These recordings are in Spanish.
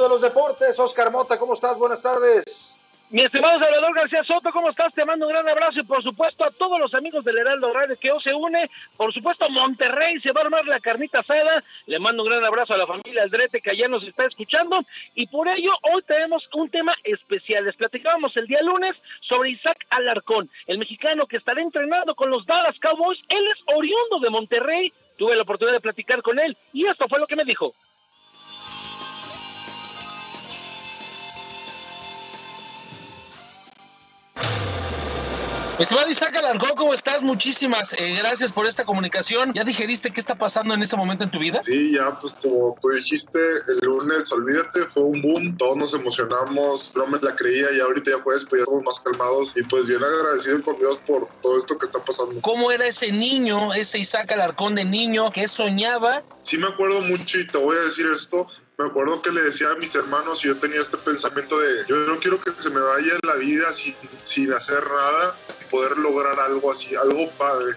de los deportes, Oscar Mota, ¿cómo estás? Buenas tardes. Mi estimado Salvador García Soto, ¿cómo estás? Te mando un gran abrazo y por supuesto a todos los amigos del Heraldo Radio que hoy se une. Por supuesto Monterrey se va a armar la carnita asada. Le mando un gran abrazo a la familia Aldrete que allá nos está escuchando. Y por ello hoy tenemos un tema especial. Les platicábamos el día lunes sobre Isaac Alarcón, el mexicano que estará entrenando con los Dallas Cowboys. Él es oriundo de Monterrey. Tuve la oportunidad de platicar con él y esto fue lo que me dijo. Estimado Isaac Alarcón, ¿cómo estás? Muchísimas eh, gracias por esta comunicación. ¿Ya digeriste qué está pasando en este momento en tu vida? Sí, ya, pues como tú dijiste, el lunes, olvídate, fue un boom, todos nos emocionamos, no me la creía y ahorita ya jueves, pues ya estamos más calmados y pues bien agradecido con Dios por todo esto que está pasando. ¿Cómo era ese niño, ese Isaac Alarcón de niño que soñaba? Sí me acuerdo mucho y te voy a decir esto, me acuerdo que le decía a mis hermanos y yo tenía este pensamiento de yo no quiero que se me vaya la vida sin, sin hacer nada poder lograr algo así, algo padre.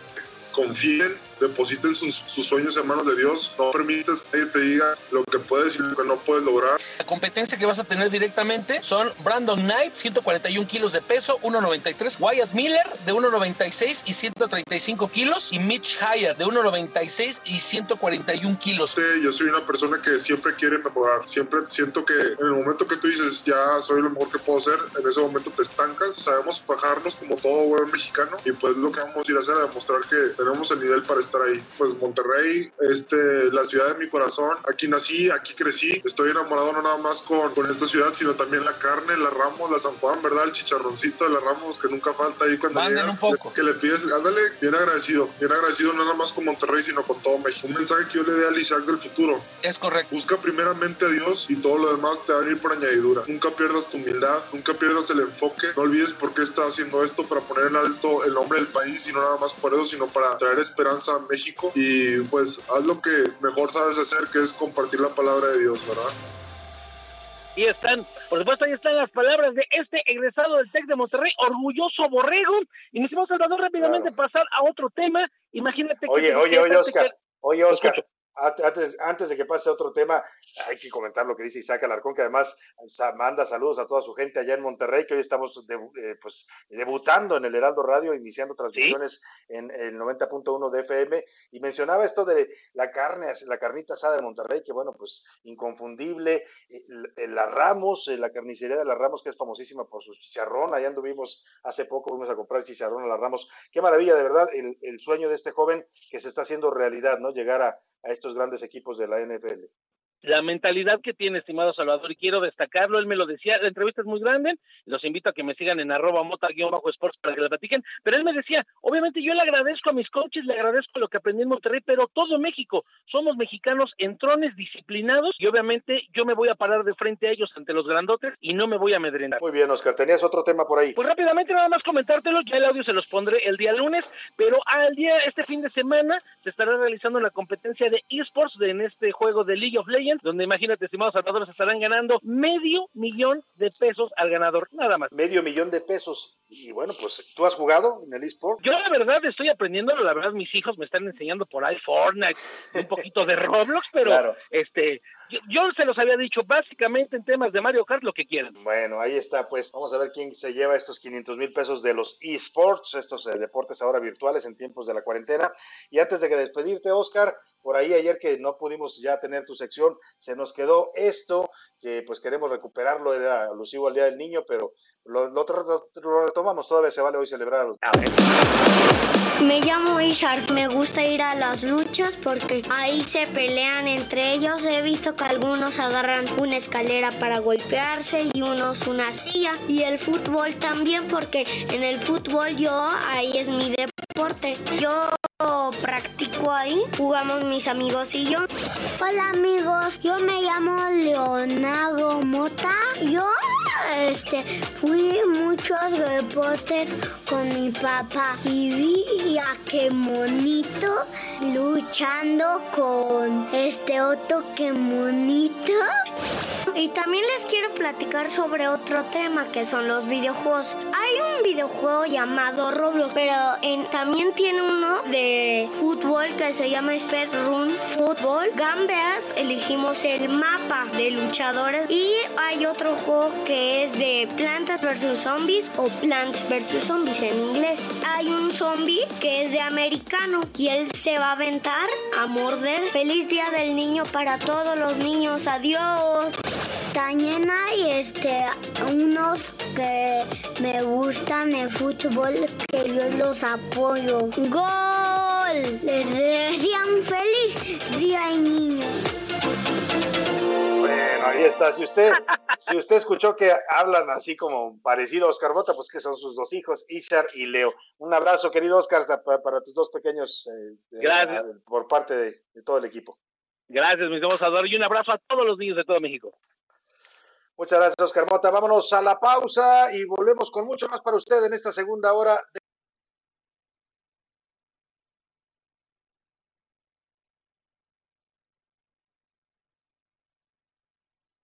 Confíen depositen sus, sueños en manos de Dios. No permites que nadie te diga lo que puedes y lo que no puedes lograr. La competencia que vas a tener directamente son Brandon Knight, 141 kilos de peso, 1.93. Wyatt Miller, de 1.96 y 135 kilos. Y Mitch Hyatt, de 1.96 y 141 kilos. Yo soy una persona que siempre quiere mejorar. Siempre siento que en el momento que tú dices, ya soy lo mejor que puedo ser, en ese momento te estancas. Sabemos bajarnos como todo buen mexicano. Y pues lo que vamos a ir a hacer es demostrar que tenemos el nivel para estar ahí. Pues Monterrey, este, la ciudad de mi corazón. Aquí nací, aquí crecí. Estoy enamorado no nada más con, con esta ciudad, sino también la carne, la Ramos, la San Juan, ¿verdad? El chicharroncito de la Ramos que nunca falta ahí cuando llegas, un poco. Que, le pides, ándale, bien agradecido, bien agradecido no nada más con Monterrey, sino con todo México. Un mensaje que yo le dé al Isaac del futuro. Es correcto. Busca primeramente a Dios y todo lo demás te va a venir por añadidura. Nunca pierdas tu humildad, nunca pierdas el enfoque. No olvides por qué estás haciendo esto para poner en alto el nombre del país y no nada más por eso, sino para traer esperanza a México y pues haz lo que mejor sabes hacer, que es compartir la palabra de Dios, ¿verdad? Y están, por supuesto, ahí están las palabras de este egresado del TEC de Monterrey, orgulloso borrego. Y nos hicimos, Salvador, rápidamente pasar a otro tema. Imagínate oye, que... Oye, oye, Oscar. Oye, Oscar. Antes, antes de que pase a otro tema, hay que comentar lo que dice Isaac Alarcón, que además manda saludos a toda su gente allá en Monterrey, que hoy estamos eh, pues, debutando en el Heraldo Radio, iniciando transmisiones en el 90.1 de FM, y mencionaba esto de la carne, la carnita asada de Monterrey, que bueno, pues inconfundible, eh, la Ramos, eh, la carnicería de la Ramos, que es famosísima por su chicharrón, allá anduvimos hace poco, fuimos a comprar chicharrón a la Ramos, qué maravilla, de verdad, el, el sueño de este joven que se está haciendo realidad, ¿no? Llegar a, a estos grandes equipos de la NFL la mentalidad que tiene, estimado Salvador, y quiero destacarlo, él me lo decía, la entrevista es muy grande, los invito a que me sigan en arroba mota-sports para que la platiquen, pero él me decía, obviamente yo le agradezco a mis coaches, le agradezco lo que aprendí en Monterrey, pero todo México, somos mexicanos entrones, disciplinados, y obviamente yo me voy a parar de frente a ellos ante los grandotes y no me voy a amedrentar. Muy bien, Oscar, tenías otro tema por ahí. Pues rápidamente nada más comentártelo, ya el audio se los pondré el día lunes, pero al día, este fin de semana, se estará realizando la competencia de esports en este juego de League of Legends, donde imagínate, estimados salvadores, estarán ganando medio millón de pesos al ganador, nada más. Medio millón de pesos. Y bueno, pues, ¿tú has jugado en el eSport? Yo la verdad estoy aprendiendo, la verdad mis hijos me están enseñando por ahí Fortnite, un poquito de Roblox, pero este, yo, se los había dicho, básicamente en temas de Mario Kart, lo que quieran. Bueno, ahí está, pues vamos a ver quién se lleva estos 500 mil pesos de los eSports, estos eh, deportes ahora virtuales en tiempos de la cuarentena. Y antes de que despedirte, Oscar, por ahí ayer que no pudimos ya tener tu sección, se nos quedó esto, que pues queremos recuperarlo, era alusivo al Día del Niño, pero lo, lo, retomamos, todavía se vale hoy celebrar. Me llamo Ishar, me gusta ir a las luchas porque ahí se pelean entre ellos. He visto que algunos agarran una escalera para golpearse y unos una silla. Y el fútbol también porque en el fútbol yo, ahí es mi deporte. Yo practico ahí, jugamos mis amigos y yo. Hola amigos, yo me llamo Leonardo Mota. Yo este, fui muchos deportes con mi papá y vi a qué monito luchando con este otro que monito. Y también les quiero platicar sobre otro tema que son los videojuegos. Hay un videojuego llamado Roblox, pero también tiene uno de fútbol que se llama Speed Run Football. Gambeas elegimos el mapa de luchadores y hay otro juego que es de plantas versus zombies o plants versus zombies en inglés. Hay un zombie que es de americano y él se va a aventar a morder. Feliz día del niño para todos los niños. Adiós. También hay este, unos que me gustan el fútbol que yo los apoyo. ¡Gol! Les decían feliz día niño. Ahí está. Si usted, si usted escuchó que hablan así como parecido a Oscar Bota, pues que son sus dos hijos, Isar y Leo. Un abrazo, querido Oscar, para, tus dos pequeños. Eh, Gracias. por parte de, de, todo el equipo. Gracias, mis hermosos y un abrazo a todos los niños de todo México. Muchas gracias, Oscar Mota. Vámonos a la pausa y volvemos con mucho más para usted en esta segunda hora.